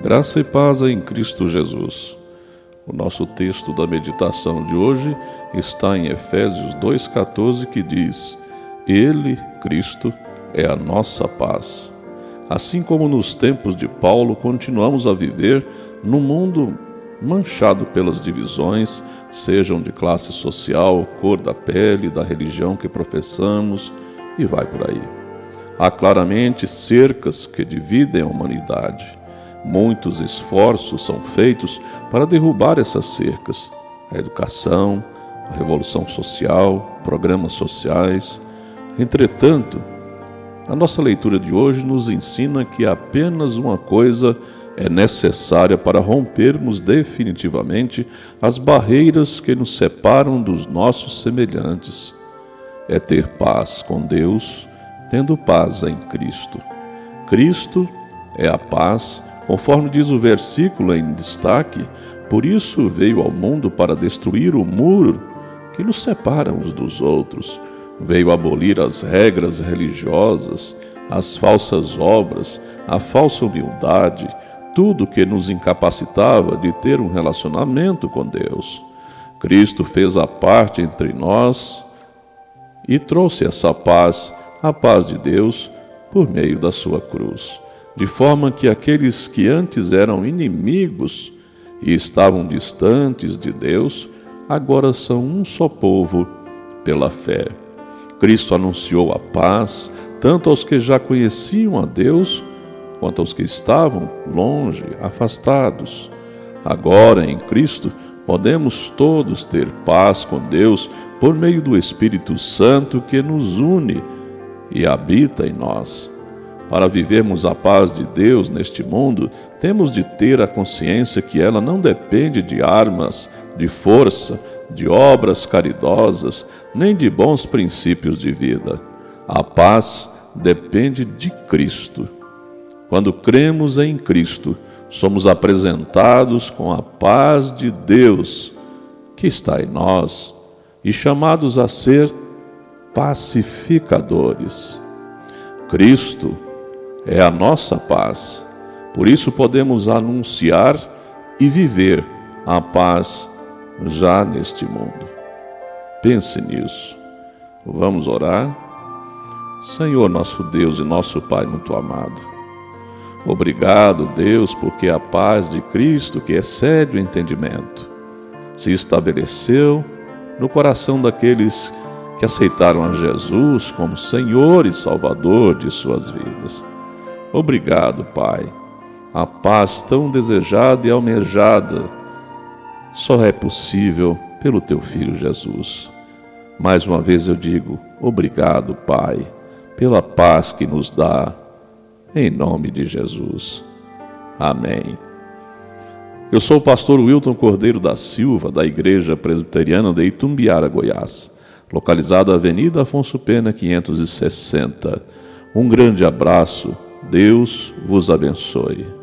Graça e paz em Cristo Jesus. O nosso texto da meditação de hoje está em Efésios 2,14, que diz: Ele, Cristo, é a nossa paz. Assim como nos tempos de Paulo, continuamos a viver num mundo manchado pelas divisões, sejam de classe social, cor da pele, da religião que professamos e vai por aí. Há claramente cercas que dividem a humanidade. Muitos esforços são feitos para derrubar essas cercas. A educação, a revolução social, programas sociais. Entretanto, a nossa leitura de hoje nos ensina que apenas uma coisa é necessária para rompermos definitivamente as barreiras que nos separam dos nossos semelhantes. É ter paz com Deus tendo paz em Cristo. Cristo é a paz, conforme diz o versículo em destaque, por isso veio ao mundo para destruir o muro que nos separa uns dos outros. Veio abolir as regras religiosas, as falsas obras, a falsa humildade, tudo que nos incapacitava de ter um relacionamento com Deus. Cristo fez a parte entre nós e trouxe essa paz a paz de Deus por meio da sua cruz, de forma que aqueles que antes eram inimigos e estavam distantes de Deus, agora são um só povo pela fé. Cristo anunciou a paz tanto aos que já conheciam a Deus, quanto aos que estavam longe, afastados. Agora, em Cristo, podemos todos ter paz com Deus por meio do Espírito Santo que nos une e habita em nós. Para vivermos a paz de Deus neste mundo, temos de ter a consciência que ela não depende de armas, de força, de obras caridosas, nem de bons princípios de vida. A paz depende de Cristo. Quando cremos em Cristo, somos apresentados com a paz de Deus que está em nós e chamados a ser pacificadores. Cristo é a nossa paz. Por isso podemos anunciar e viver a paz já neste mundo. Pense nisso. Vamos orar? Senhor, nosso Deus e nosso Pai muito amado. Obrigado, Deus, porque a paz de Cristo, que excede o entendimento, se estabeleceu no coração daqueles que aceitaram a Jesus como Senhor e Salvador de suas vidas. Obrigado, Pai. A paz tão desejada e almejada só é possível pelo teu filho Jesus. Mais uma vez eu digo, obrigado, Pai, pela paz que nos dá, em nome de Jesus. Amém. Eu sou o pastor Wilton Cordeiro da Silva, da Igreja Presbiteriana de Itumbiara, Goiás localizado na Avenida Afonso Pena 560. Um grande abraço, Deus vos abençoe.